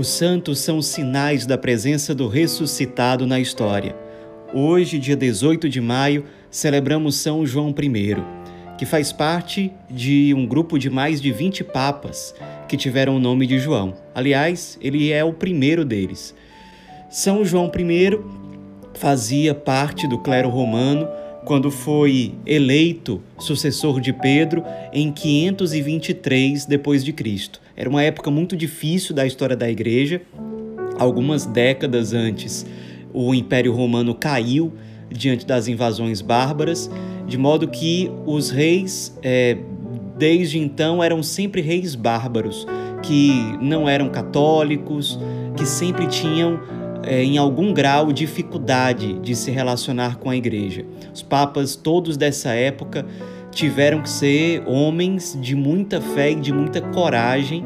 Os santos são sinais da presença do ressuscitado na história. Hoje, dia 18 de maio, celebramos São João I, que faz parte de um grupo de mais de 20 papas que tiveram o nome de João. Aliás, ele é o primeiro deles. São João I fazia parte do clero romano quando foi eleito sucessor de Pedro em 523 depois de Cristo. Era uma época muito difícil da história da igreja. Algumas décadas antes, o Império Romano caiu diante das invasões bárbaras, de modo que os reis, é, desde então, eram sempre reis bárbaros, que não eram católicos, que sempre tinham é, em algum grau, dificuldade de se relacionar com a igreja. Os papas, todos dessa época, tiveram que ser homens de muita fé e de muita coragem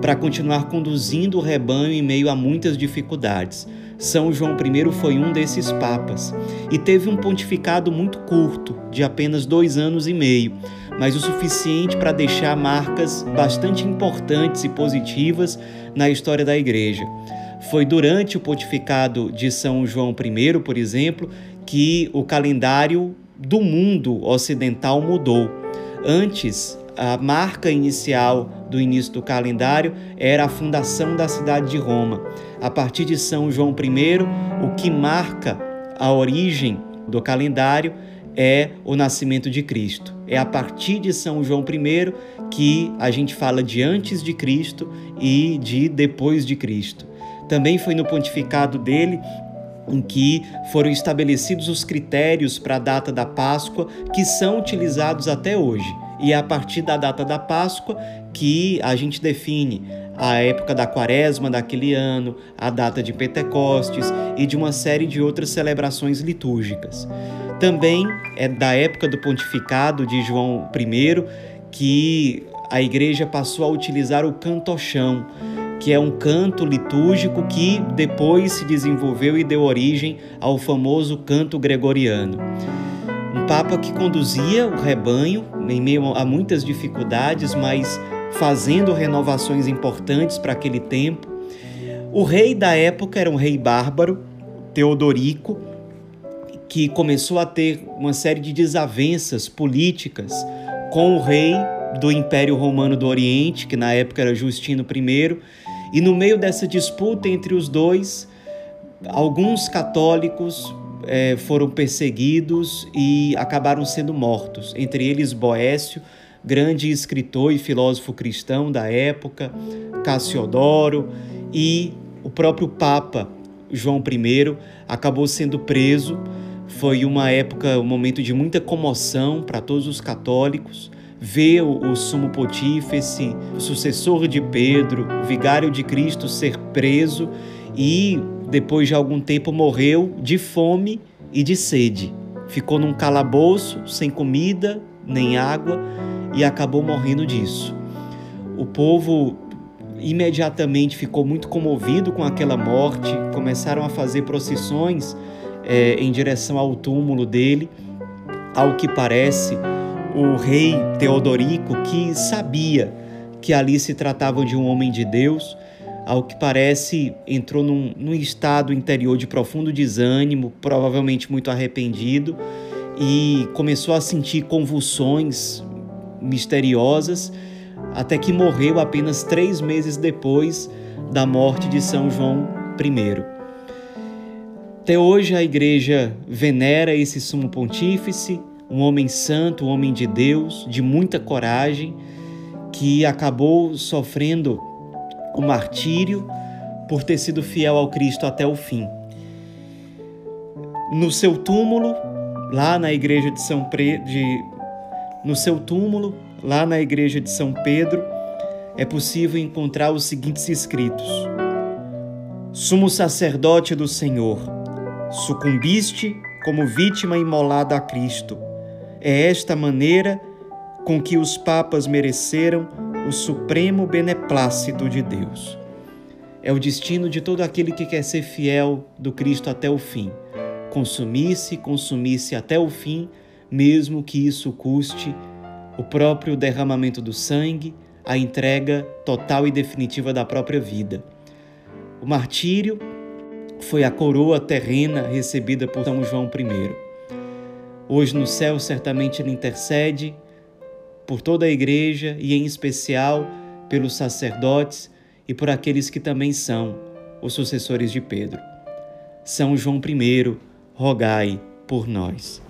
para continuar conduzindo o rebanho em meio a muitas dificuldades. São João I foi um desses papas e teve um pontificado muito curto, de apenas dois anos e meio, mas o suficiente para deixar marcas bastante importantes e positivas na história da Igreja. Foi durante o pontificado de São João I, por exemplo, que o calendário do mundo ocidental mudou. Antes, a marca inicial do início do calendário era a fundação da cidade de Roma. A partir de São João I, o que marca a origem do calendário é o nascimento de Cristo. É a partir de São João I que a gente fala de antes de Cristo e de depois de Cristo. Também foi no pontificado dele em que foram estabelecidos os critérios para a data da Páscoa que são utilizados até hoje. E é a partir da data da Páscoa que a gente define a época da quaresma daquele ano, a data de Pentecostes e de uma série de outras celebrações litúrgicas. Também é da época do pontificado de João I que a igreja passou a utilizar o cantochão, que é um canto litúrgico que depois se desenvolveu e deu origem ao famoso canto gregoriano. Um papa que conduzia o rebanho em meio a muitas dificuldades, mas fazendo renovações importantes para aquele tempo. O rei da época era um rei bárbaro, Teodorico, que começou a ter uma série de desavenças políticas com o rei do Império Romano do Oriente, que na época era Justino I, e no meio dessa disputa entre os dois, alguns católicos é, foram perseguidos e acabaram sendo mortos, entre eles Boécio, grande escritor e filósofo cristão da época, Cassiodoro e o próprio Papa João I acabou sendo preso. Foi uma época, um momento de muita comoção para todos os católicos vê o, sumo pontífice, sucessor de Pedro, vigário de Cristo, ser preso e, depois de algum tempo, morreu de fome e de sede. Ficou num calabouço, sem comida nem água e acabou morrendo disso. O povo imediatamente ficou muito comovido com aquela morte, começaram a fazer procissões é, em direção ao túmulo dele. Ao que parece, o rei Teodorico, que sabia que ali se tratava de um homem de Deus, ao que parece entrou num, num estado interior de profundo desânimo, provavelmente muito arrependido, e começou a sentir convulsões misteriosas, até que morreu apenas três meses depois da morte de São João I. Até hoje a igreja venera esse sumo pontífice, um homem santo, um homem de Deus, de muita coragem, que acabou sofrendo o martírio por ter sido fiel ao Cristo até o fim. No seu túmulo, lá na igreja de São Pre... de... no seu túmulo, lá na igreja de São Pedro, é possível encontrar os seguintes escritos: Sumo sacerdote do Senhor, sucumbiste como vítima imolada a Cristo é esta maneira com que os papas mereceram o supremo beneplácito de Deus. É o destino de todo aquele que quer ser fiel do Cristo até o fim. Consumir-se, consumir-se até o fim, mesmo que isso custe o próprio derramamento do sangue, a entrega total e definitiva da própria vida. O martírio foi a coroa terrena recebida por São João I. Hoje no céu, certamente ele intercede por toda a igreja e, em especial, pelos sacerdotes e por aqueles que também são os sucessores de Pedro. São João I, rogai por nós.